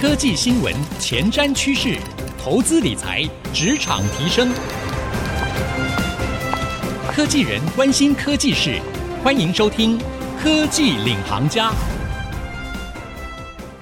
科技新闻、前瞻趋势、投资理财、职场提升，科技人关心科技事，欢迎收听《科技领航家》。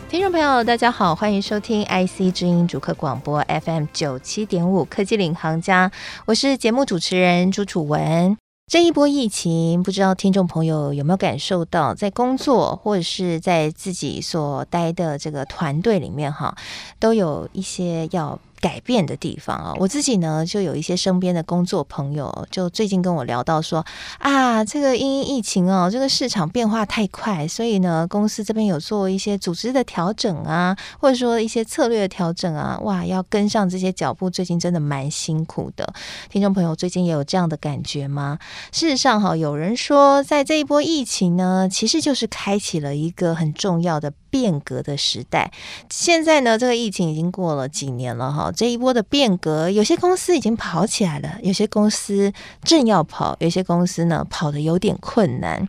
听众朋友，大家好，欢迎收听 IC 之音主客广播 FM 九七点五《科技领航家》，我是节目主持人朱楚文。这一波疫情，不知道听众朋友有没有感受到，在工作或者是在自己所待的这个团队里面，哈，都有一些要改变的地方啊，我自己呢就有一些身边的工作朋友，就最近跟我聊到说啊，这个因疫情哦，这个市场变化太快，所以呢，公司这边有做一些组织的调整啊，或者说一些策略的调整啊，哇，要跟上这些脚步，最近真的蛮辛苦的。听众朋友，最近也有这样的感觉吗？事实上，哈，有人说，在这一波疫情呢，其实就是开启了一个很重要的变革的时代。现在呢，这个疫情已经过了几年了，哈。这一波的变革，有些公司已经跑起来了，有些公司正要跑，有些公司呢跑的有点困难。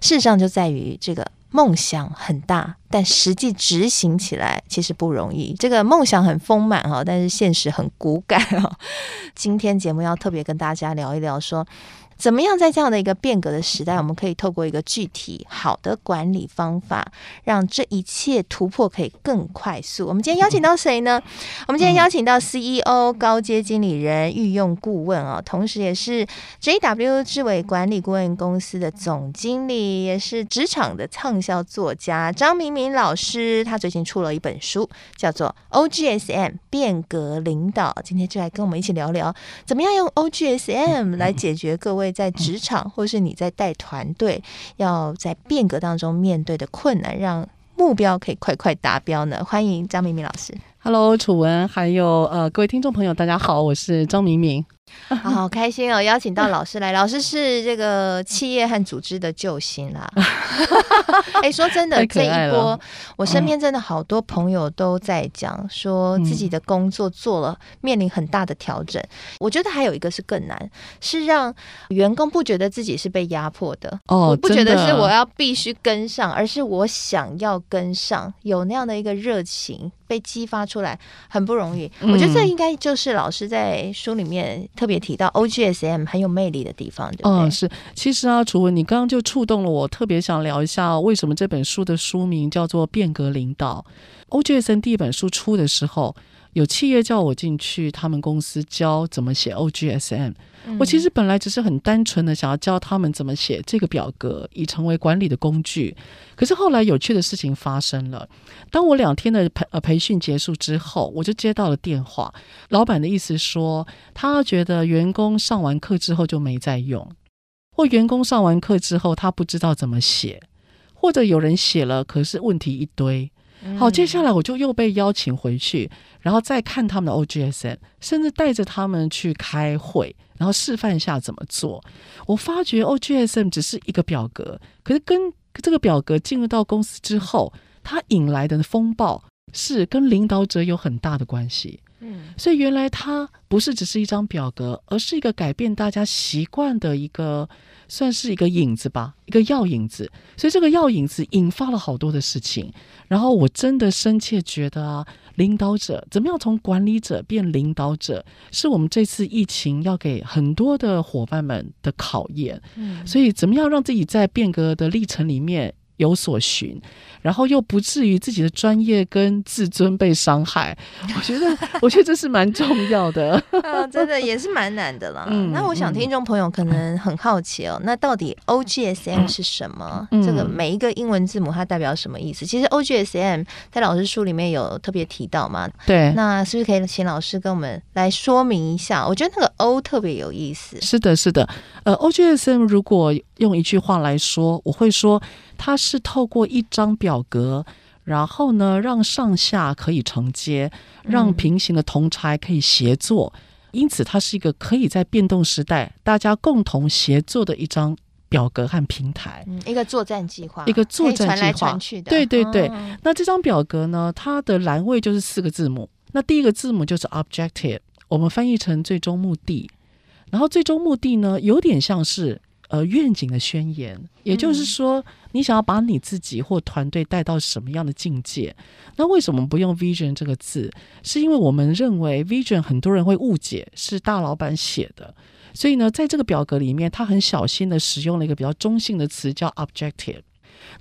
事实上就在于这个梦想很大，但实际执行起来其实不容易。这个梦想很丰满哈，但是现实很骨感哈。今天节目要特别跟大家聊一聊说。怎么样在这样的一个变革的时代，我们可以透过一个具体好的管理方法，让这一切突破可以更快速？我们今天邀请到谁呢？我们今天邀请到 CEO 高阶经理人、御用顾问啊，同时也是 JW 智伟管理顾问公司的总经理，也是职场的畅销作家张明明老师。他最近出了一本书，叫做《OGSM 变革领导》。今天就来跟我们一起聊聊，怎么样用 OGSM 来解决各位。在职场，或是你在带团队，要在变革当中面对的困难，让目标可以快快达标呢？欢迎张明明老师。Hello，楚文，还有呃各位听众朋友，大家好，我是张明明。好，好开心哦！邀请到老师来，老师是这个企业和组织的救星啦。哎，说真的，这一波我身边真的好多朋友都在讲，说自己的工作做了面临很大的调整。我觉得还有一个是更难，是让员工不觉得自己是被压迫的。哦，我不觉得是我要必须跟上，而是我想要跟上，有那样的一个热情被激发出来，很不容易。我觉得这应该就是老师在书里面。特别提到 OGSM 很有魅力的地方，对不对？嗯，是。其实啊，楚文，你刚刚就触动了我，特别想聊一下为什么这本书的书名叫做《变革领导》。OGSM 第一本书出的时候，有企业叫我进去他们公司教怎么写 OGSM。我其实本来只是很单纯的想要教他们怎么写这个表格，以成为管理的工具。可是后来有趣的事情发生了。当我两天的培呃培训结束之后，我就接到了电话。老板的意思说，他觉得员工上完课之后就没再用，或员工上完课之后他不知道怎么写，或者有人写了，可是问题一堆。好，接下来我就又被邀请回去，然后再看他们的 OGSM，甚至带着他们去开会，然后示范一下怎么做。我发觉 OGSM 只是一个表格，可是跟这个表格进入到公司之后，它引来的风暴是跟领导者有很大的关系。嗯，所以原来它不是只是一张表格，而是一个改变大家习惯的一个。算是一个影子吧，一个药引子，所以这个药引子引发了好多的事情。然后我真的深切觉得啊，领导者怎么样从管理者变领导者，是我们这次疫情要给很多的伙伴们的考验。嗯，所以怎么样让自己在变革的历程里面有所寻，然后又不至于自己的专业跟自尊被伤害，我觉得，我觉得这是蛮重要的。啊，真的也是蛮难的啦。嗯，那我想听众朋友可能很好奇哦，嗯、那到底 OGSM 是什么？嗯、这个每一个英文字母它代表什么意思？其实 OGSM 在老师书里面有特别提到嘛。对，那是不是可以请老师跟我们来说明一下？我觉得那个 O 特别有意思。是的，是的。呃，OGSM 如果用一句话来说，我会说。它是透过一张表格，然后呢，让上下可以承接，让平行的同差可以协作，嗯、因此它是一个可以在变动时代大家共同协作的一张表格和平台。嗯、一个作战计划，一个作战计划，传来传去的。对对对。哦、那这张表格呢，它的栏位就是四个字母。那第一个字母就是 objective，我们翻译成最终目的。然后最终目的呢，有点像是。呃愿景的宣言，也就是说，嗯、你想要把你自己或团队带到什么样的境界？那为什么不用 vision 这个字？是因为我们认为 vision 很多人会误解是大老板写的，所以呢，在这个表格里面，他很小心的使用了一个比较中性的词，叫 objective。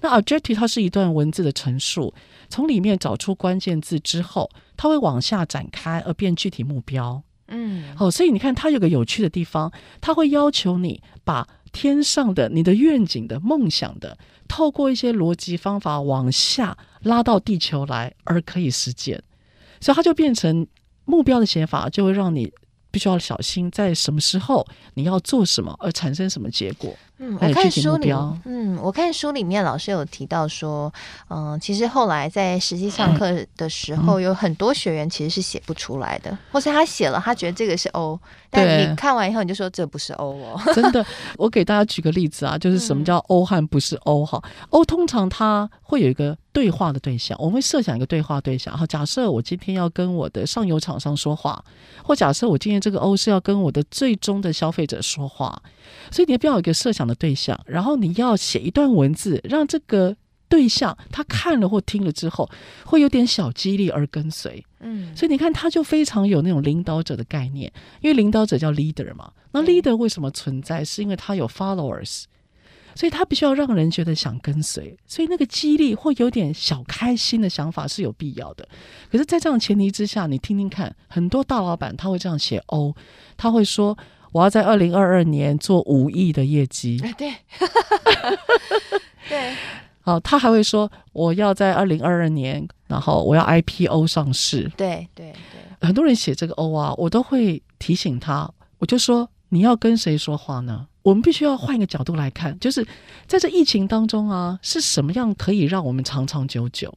那 objective 它是一段文字的陈述，从里面找出关键字之后，它会往下展开而变具体目标。嗯，好，所以你看它有个有趣的地方，它会要求你把天上的、你的愿景的、梦想的，透过一些逻辑方法往下拉到地球来，而可以实践。所以它就变成目标的写法，就会让你必须要小心，在什么时候你要做什么，而产生什么结果。嗯，我看书里，嗯，我看书里面老师有提到说，嗯、呃，其实后来在实际上课的时候，有很多学员其实是写不出来的，或是他写了，他觉得这个是 O，但你看完以后你就说这不是 O 哦。真的，我给大家举个例子啊，就是什么叫 O 和不是 O 哈、嗯、？O 通常它会有一个对话的对象，我们会设想一个对话对象，好，假设我今天要跟我的上游厂商说话，或假设我今天这个 O 是要跟我的最终的消费者说话，所以你不要有一个设想的对象，然后你要写一段文字，让这个对象他看了或听了之后，会有点小激励而跟随。嗯，所以你看，他就非常有那种领导者的概念，因为领导者叫 leader 嘛。那 leader 为什么存在？是因为他有 followers，所以他必须要让人觉得想跟随。所以那个激励或有点小开心的想法是有必要的。可是，在这样前提之下，你听听看，很多大老板他会这样写哦，他会说。我要在二零二二年做五亿的业绩。对，对，好，他还会说我要在二零二二年，然后我要 IPO 上市。对对对，很多人写这个 O 啊，我都会提醒他，我就说你要跟谁说话呢？我们必须要换一个角度来看，就是在这疫情当中啊，是什么样可以让我们长长久久？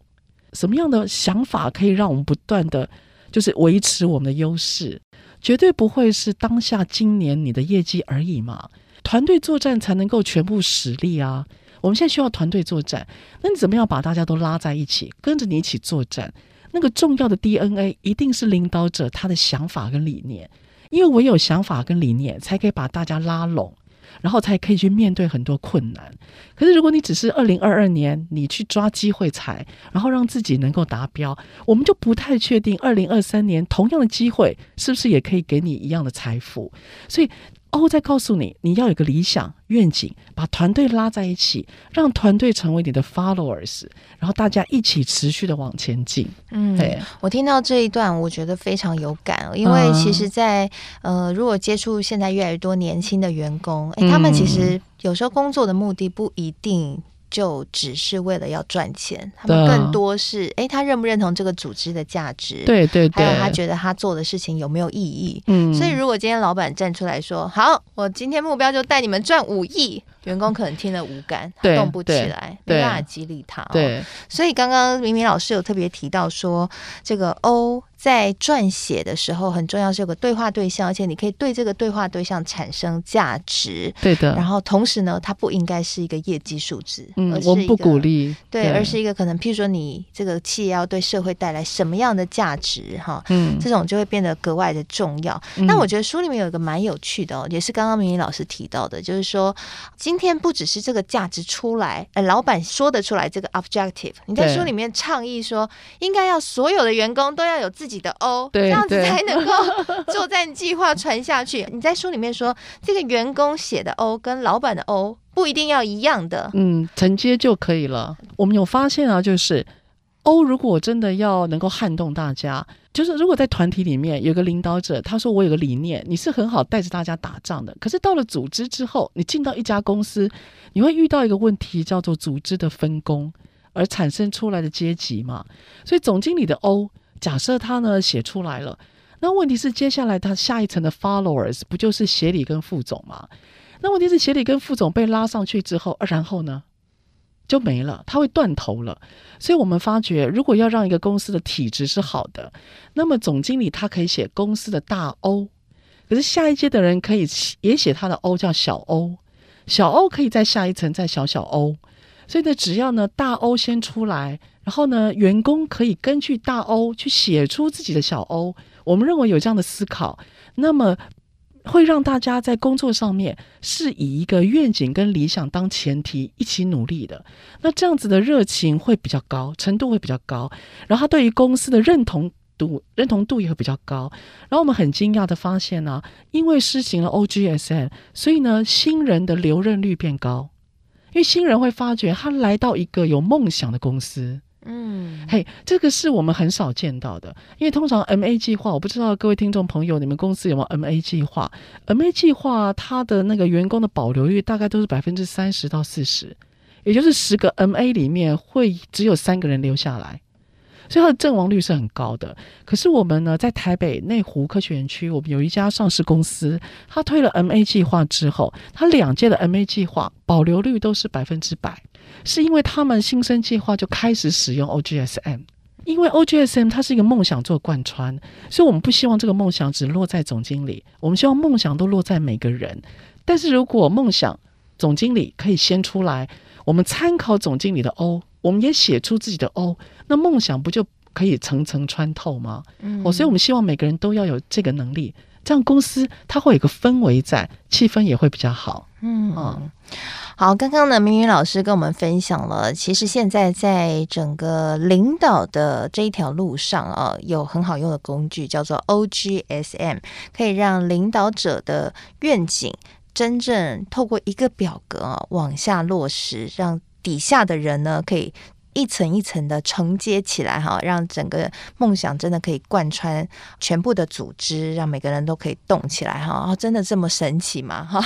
什么样的想法可以让我们不断的，就是维持我们的优势？绝对不会是当下今年你的业绩而已嘛？团队作战才能够全部实力啊！我们现在需要团队作战，那你怎么样把大家都拉在一起，跟着你一起作战？那个重要的 DNA 一定是领导者他的想法跟理念，因为唯有想法跟理念，才可以把大家拉拢。然后才可以去面对很多困难。可是如果你只是二零二二年你去抓机会财，然后让自己能够达标，我们就不太确定二零二三年同样的机会是不是也可以给你一样的财富。所以。哦，再告诉你，你要有个理想愿景，把团队拉在一起，让团队成为你的 followers，然后大家一起持续的往前进。嗯，对，我听到这一段，我觉得非常有感，因为其实在，在、嗯、呃，如果接触现在越来越多年轻的员工，哎，他们其实有时候工作的目的不一定。就只是为了要赚钱，他们更多是哎，他认不认同这个组织的价值？对对对，还有他觉得他做的事情有没有意义？嗯，所以如果今天老板站出来说：“好，我今天目标就带你们赚五亿。”员工可能听了无感，他动不起来，没办法激励他。对，所以刚刚明明老师有特别提到说，这个 O 在撰写的时候很重要，是有个对话对象，而且你可以对这个对话对象产生价值。对的。然后同时呢，它不应该是一个业绩数字，嗯，而是我们不鼓励。对，而是一个可能，譬如说你这个企业要对社会带来什么样的价值，哈，嗯，这种就会变得格外的重要。那我觉得书里面有一个蛮有趣的哦，也是刚刚明明老师提到的，就是说今。今天不只是这个价值出来，呃，老板说得出来这个 objective，你在书里面倡议说，应该要所有的员工都要有自己的 O，这样子才能够 作战计划传下去。你在书里面说，这个员工写的 O 跟老板的 O 不一定要一样的，嗯，承接就可以了。我们有发现啊，就是。O 如果真的要能够撼动大家，就是如果在团体里面有个领导者，他说我有个理念，你是很好带着大家打仗的。可是到了组织之后，你进到一家公司，你会遇到一个问题，叫做组织的分工而产生出来的阶级嘛。所以总经理的 O，假设他呢写出来了，那问题是接下来他下一层的 followers 不就是协理跟副总吗？那问题是协理跟副总被拉上去之后，然后呢？就没了，他会断头了。所以我们发觉，如果要让一个公司的体质是好的，那么总经理他可以写公司的大 O，可是下一阶的人可以也写他的 O 叫小 O，小 O 可以在下一层再小小 O。所以呢，只要呢大 O 先出来，然后呢员工可以根据大 O 去写出自己的小 O。我们认为有这样的思考，那么会让大家在工作上面是以一个愿景跟理想当前提一起努力的。那这样子的热情会比较高，程度会比较高，然后他对于公司的认同度认同度也会比较高。然后我们很惊讶的发现呢、因为施行了 OGSM，所以呢，新人的留任率变高，因为新人会发觉他来到一个有梦想的公司。嗯，嘿，hey, 这个是我们很少见到的，因为通常 MA 计划，我不知道各位听众朋友，你们公司有没有 MA 计划？MA 计划它的那个员工的保留率大概都是百分之三十到四十，也就是十个 MA 里面会只有三个人留下来。所以它的阵亡率是很高的。可是我们呢，在台北内湖科学园区，我们有一家上市公司，它推了 MA 计划之后，它两届的 MA 计划保留率都是百分之百，是因为他们新生计划就开始使用 OGSM，因为 OGSM 它是一个梦想做贯穿，所以我们不希望这个梦想只落在总经理，我们希望梦想都落在每个人。但是如果梦想总经理可以先出来，我们参考总经理的 O。我们也写出自己的哦那梦想不就可以层层穿透吗？嗯，哦，所以我们希望每个人都要有这个能力，这样公司它会有个氛围在，气氛也会比较好。嗯，嗯好，刚刚呢，明宇老师跟我们分享了，其实现在在整个领导的这一条路上啊，有很好用的工具，叫做 OGSM，可以让领导者的愿景真正透过一个表格啊往下落实，让。底下的人呢，可以。一层一层的承接起来哈，让整个梦想真的可以贯穿全部的组织，让每个人都可以动起来哈。哦真的这么神奇吗？哈，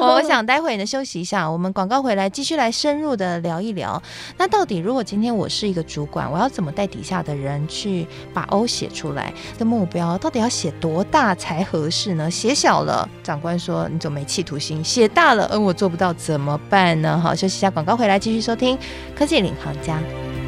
我想待会呢休息一下，我们广告回来继续来深入的聊一聊。那到底如果今天我是一个主管，我要怎么带底下的人去把 O 写出来的目标，到底要写多大才合适呢？写小了，长官说你总没企图心；写大了，嗯，我做不到怎么办呢？好，休息一下，广告回来继续收听科技领航。家。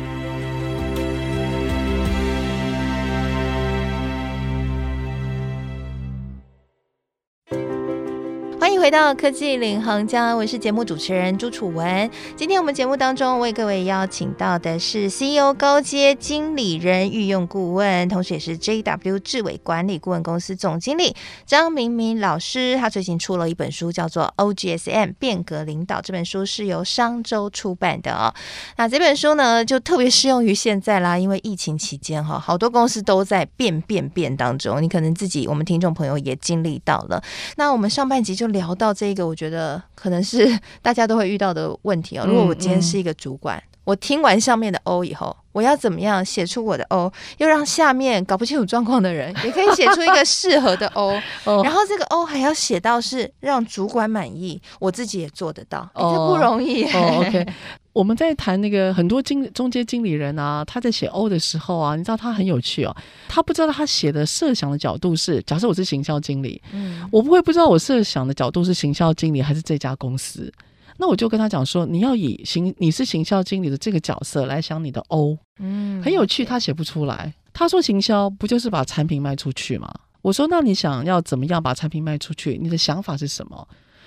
回到科技领航家，我是节目主持人朱楚文。今天我们节目当中为各位邀请到的是 CEO 高阶经理人御用顾问，同时也是 JW 智伟管理顾问公司总经理张明明老师。他最近出了一本书，叫做 OGSM 变革领导。这本书是由商周出版的哦。那这本书呢，就特别适用于现在啦，因为疫情期间哈，好多公司都在变变变当中。你可能自己，我们听众朋友也经历到了。那我们上半集就。聊到这个，我觉得可能是 大家都会遇到的问题哦。如果我今天是一个主管，嗯嗯、我听完上面的 O 以后，我要怎么样写出我的 O，又让下面搞不清楚状况的人也可以写出一个适合的 O，然后这个 O 还要写到是让主管满意，我自己也做得到，这不容易。哦、OK，我们在谈那个很多经中间经理人啊，他在写 O 的时候啊，你知道他很有趣哦，他不知道他写的设想的角度是，假设我是行销经理，嗯，我不会不知道我设想的角度是行销经理还是这家公司。那我就跟他讲说，你要以行你是行销经理的这个角色来想你的 O，嗯，很有趣，他写不出来。他说行销不就是把产品卖出去吗？我说那你想要怎么样把产品卖出去？你的想法是什么？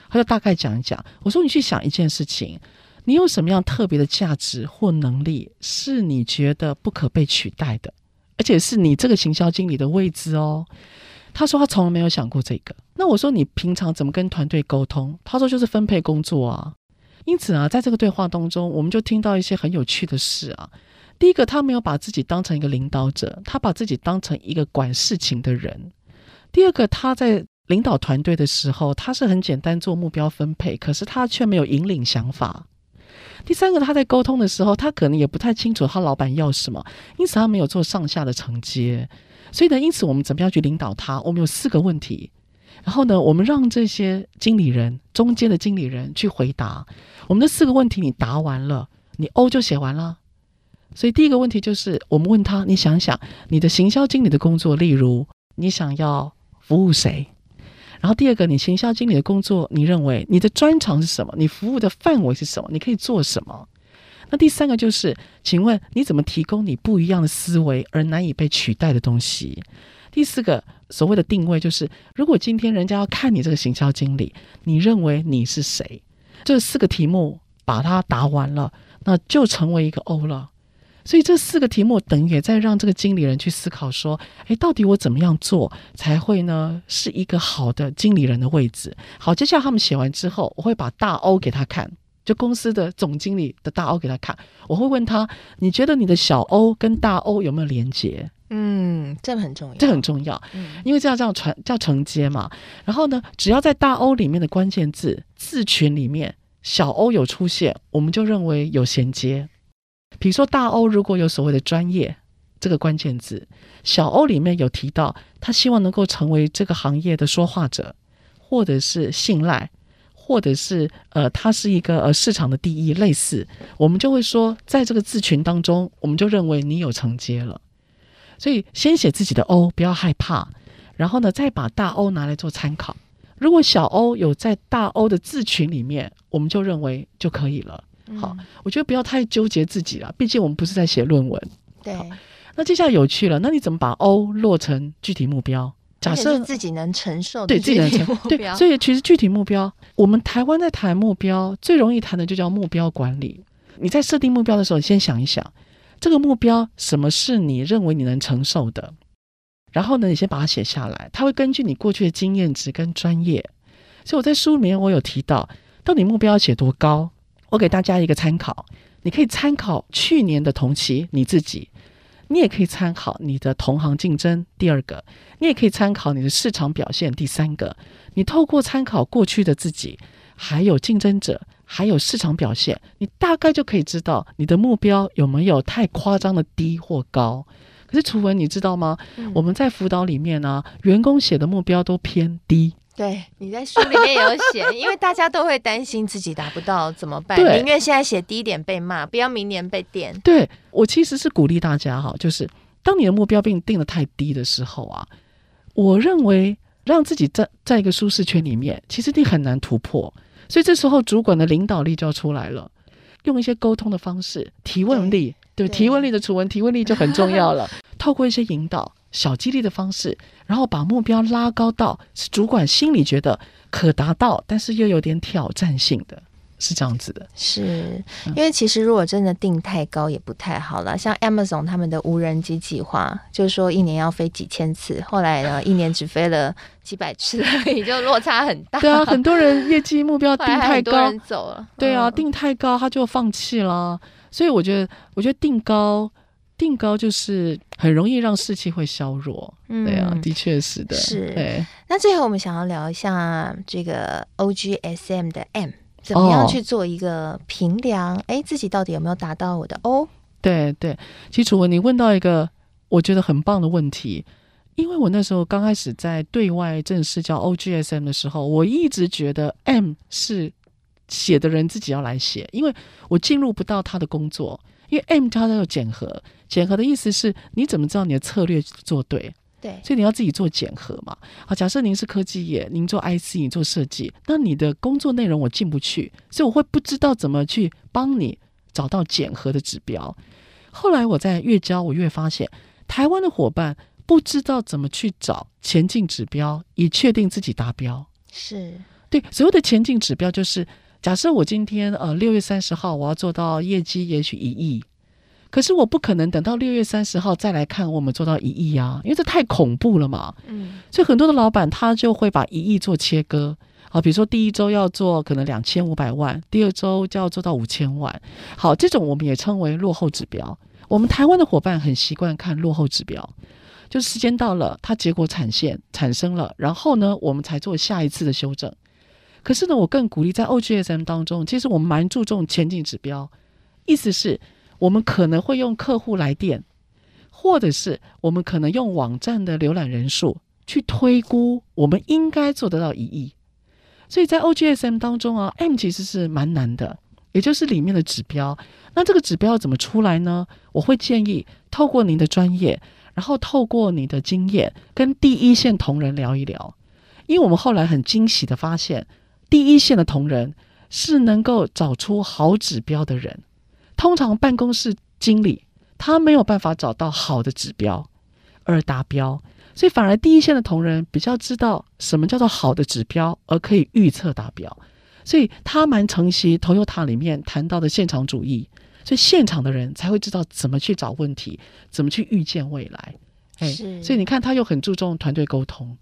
他就大概讲一讲。我说你去想一件事情，你有什么样特别的价值或能力是你觉得不可被取代的，而且是你这个行销经理的位置哦。他说他从来没有想过这个。那我说你平常怎么跟团队沟通？他说就是分配工作啊。因此啊，在这个对话当中，我们就听到一些很有趣的事啊。第一个，他没有把自己当成一个领导者，他把自己当成一个管事情的人。第二个，他在领导团队的时候，他是很简单做目标分配，可是他却没有引领想法。第三个，他在沟通的时候，他可能也不太清楚他老板要什么，因此他没有做上下的承接。所以呢，因此我们怎么样去领导他？我们有四个问题，然后呢，我们让这些经理人、中间的经理人去回答我们的四个问题。你答完了，你 O 就写完了。所以第一个问题就是，我们问他：你想想你的行销经理的工作，例如你想要服务谁？然后第二个，你行销经理的工作，你认为你的专长是什么？你服务的范围是什么？你可以做什么？那第三个就是，请问你怎么提供你不一样的思维而难以被取代的东西？第四个所谓的定位就是，如果今天人家要看你这个行销经理，你认为你是谁？这四个题目把它答完了，那就成为一个 O 了。所以这四个题目等于也在让这个经理人去思考说，诶，到底我怎么样做才会呢是一个好的经理人的位置？好，接下来他们写完之后，我会把大 O 给他看，就公司的总经理的大 O 给他看，我会问他，你觉得你的小 O 跟大 O 有没有连接？嗯，这很重要，这很重要，嗯，因为这样这样传叫承接嘛。然后呢，只要在大 O 里面的关键字字群里面，小 O 有出现，我们就认为有衔接。比如说大 O 如果有所谓的专业这个关键字，小 O 里面有提到他希望能够成为这个行业的说话者，或者是信赖，或者是呃他是一个呃市场的第一，类似，我们就会说在这个字群当中，我们就认为你有承接了。所以先写自己的 O，不要害怕，然后呢再把大 O 拿来做参考。如果小 O 有在大 O 的字群里面，我们就认为就可以了。好，我觉得不要太纠结自己了，毕竟我们不是在写论文。对。那接下来有趣了，那你怎么把 O 落成具体目标？假设自己能承受，对自己能承受。对，所以其实具体目标，我们台湾在谈目标，最容易谈的就叫目标管理。你在设定目标的时候，先想一想，这个目标什么是你认为你能承受的？然后呢，你先把它写下来，它会根据你过去的经验值跟专业。所以我在书里面我有提到，到底目标要写多高？我给大家一个参考，你可以参考去年的同期你自己，你也可以参考你的同行竞争。第二个，你也可以参考你的市场表现。第三个，你透过参考过去的自己，还有竞争者，还有市场表现，你大概就可以知道你的目标有没有太夸张的低或高。可是楚文，你知道吗？嗯、我们在辅导里面呢、啊，员工写的目标都偏低。对，你在书里面有写，因为大家都会担心自己达不到怎么办？宁愿现在写低一点被骂，不要明年被电。对，我其实是鼓励大家哈，就是当你的目标被你定得太低的时候啊，我认为让自己在在一个舒适圈里面，其实你很难突破。所以这时候主管的领导力就要出来了，用一些沟通的方式，提问力，对，对提问力的楚文，提问力就很重要了。透过一些引导。小激励的方式，然后把目标拉高到是主管心里觉得可达到，但是又有点挑战性的，是这样子的。是因为其实如果真的定太高也不太好了。像 Amazon 他们的无人机计划，就是说一年要飞几千次，后来呢一年只飞了几百次而已，就落差很大。对啊，很多人业绩目标 定太高，走了。对啊，定太高他就放弃了。所以我觉得，我觉得定高。定高就是很容易让士气会削弱，嗯、对啊，的确是的。是，对。那最后我们想要聊一下这个 OGSM 的 M，怎么样去做一个评量？哎、哦，自己到底有没有达到我的 O？对对，其实楚文，你问到一个我觉得很棒的问题，因为我那时候刚开始在对外正式叫 OGSM 的时候，我一直觉得 M 是写的人自己要来写，因为我进入不到他的工作。因为 M 它都有检核，检核的意思是你怎么知道你的策略做对？对，所以你要自己做检核嘛。好，假设您是科技业，您做 IC，你做设计，那你的工作内容我进不去，所以我会不知道怎么去帮你找到检核的指标。后来我在越教，我越发现台湾的伙伴不知道怎么去找前进指标，以确定自己达标。是对，所有的前进指标就是。假设我今天呃六月三十号我要做到业绩也许一亿，可是我不可能等到六月三十号再来看我们做到一亿啊，因为这太恐怖了嘛。嗯，所以很多的老板他就会把一亿做切割好，比如说第一周要做可能两千五百万，第二周就要做到五千万。好，这种我们也称为落后指标。我们台湾的伙伴很习惯看落后指标，就是时间到了，它结果产现产生了，然后呢，我们才做下一次的修正。可是呢，我更鼓励在 OGSM 当中，其实我们蛮注重前进指标，意思是，我们可能会用客户来电，或者是我们可能用网站的浏览人数去推估我们应该做得到一亿。所以在 OGSM 当中啊，M 其实是蛮难的，也就是里面的指标。那这个指标怎么出来呢？我会建议透过您的专业，然后透过你的经验，跟第一线同仁聊一聊，因为我们后来很惊喜的发现。第一线的同仁是能够找出好指标的人，通常办公室经理他没有办法找到好的指标而达标，所以反而第一线的同仁比较知道什么叫做好的指标，而可以预测达标，所以他蛮承袭 Toyota 里面谈到的现场主义，所以现场的人才会知道怎么去找问题，怎么去预见未来。哎，所以你看，他又很注重团队沟通。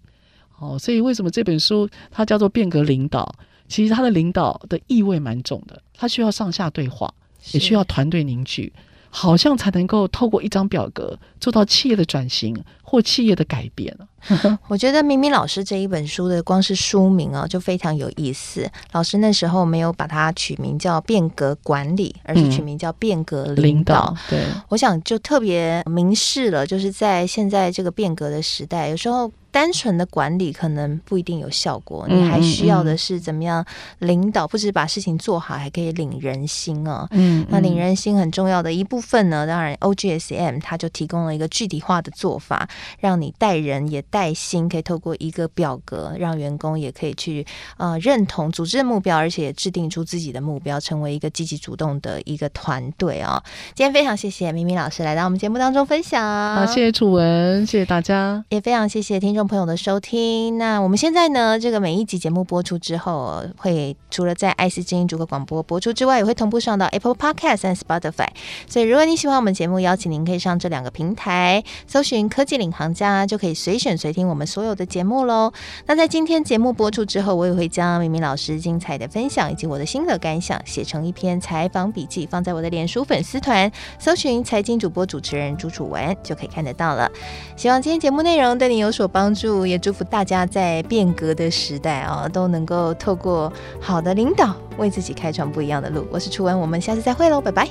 哦，所以为什么这本书它叫做变革领导？其实他的领导的意味蛮重的，他需要上下对话，也需要团队凝聚。好像才能够透过一张表格做到企业的转型或企业的改变。我觉得明明老师这一本书的光是书名啊，就非常有意思。老师那时候没有把它取名叫“变革管理”，而是取名叫“变革领导”嗯。对，我想就特别明示了，就是在现在这个变革的时代，有时候。单纯的管理可能不一定有效果，你还需要的是怎么样领导，不止把事情做好，还可以领人心哦。嗯，那领人心很重要的一部分呢，当然 OGSM 它就提供了一个具体化的做法，让你带人也带心，可以透过一个表格，让员工也可以去呃认同组织的目标，而且也制定出自己的目标，成为一个积极主动的一个团队啊。今天非常谢谢明明老师来到我们节目当中分享，好，谢谢楚文，谢谢大家，也非常谢谢听众朋友的收听，那我们现在呢，这个每一集节目播出之后，会除了在爱思之音主客广播播出之外，也会同步上到 Apple Podcast 和 Spotify。所以，如果你喜欢我们节目，邀请您可以上这两个平台搜寻“科技领航家”，就可以随选随听我们所有的节目喽。那在今天节目播出之后，我也会将明明老师精彩的分享以及我的心得感想写成一篇采访笔记，放在我的脸书粉丝团，搜寻“财经主播主持人朱楚文”就可以看得到了。希望今天节目内容对你有所帮助。祝也祝福大家在变革的时代啊，都能够透过好的领导，为自己开创不一样的路。我是楚文，我们下次再会喽，拜拜。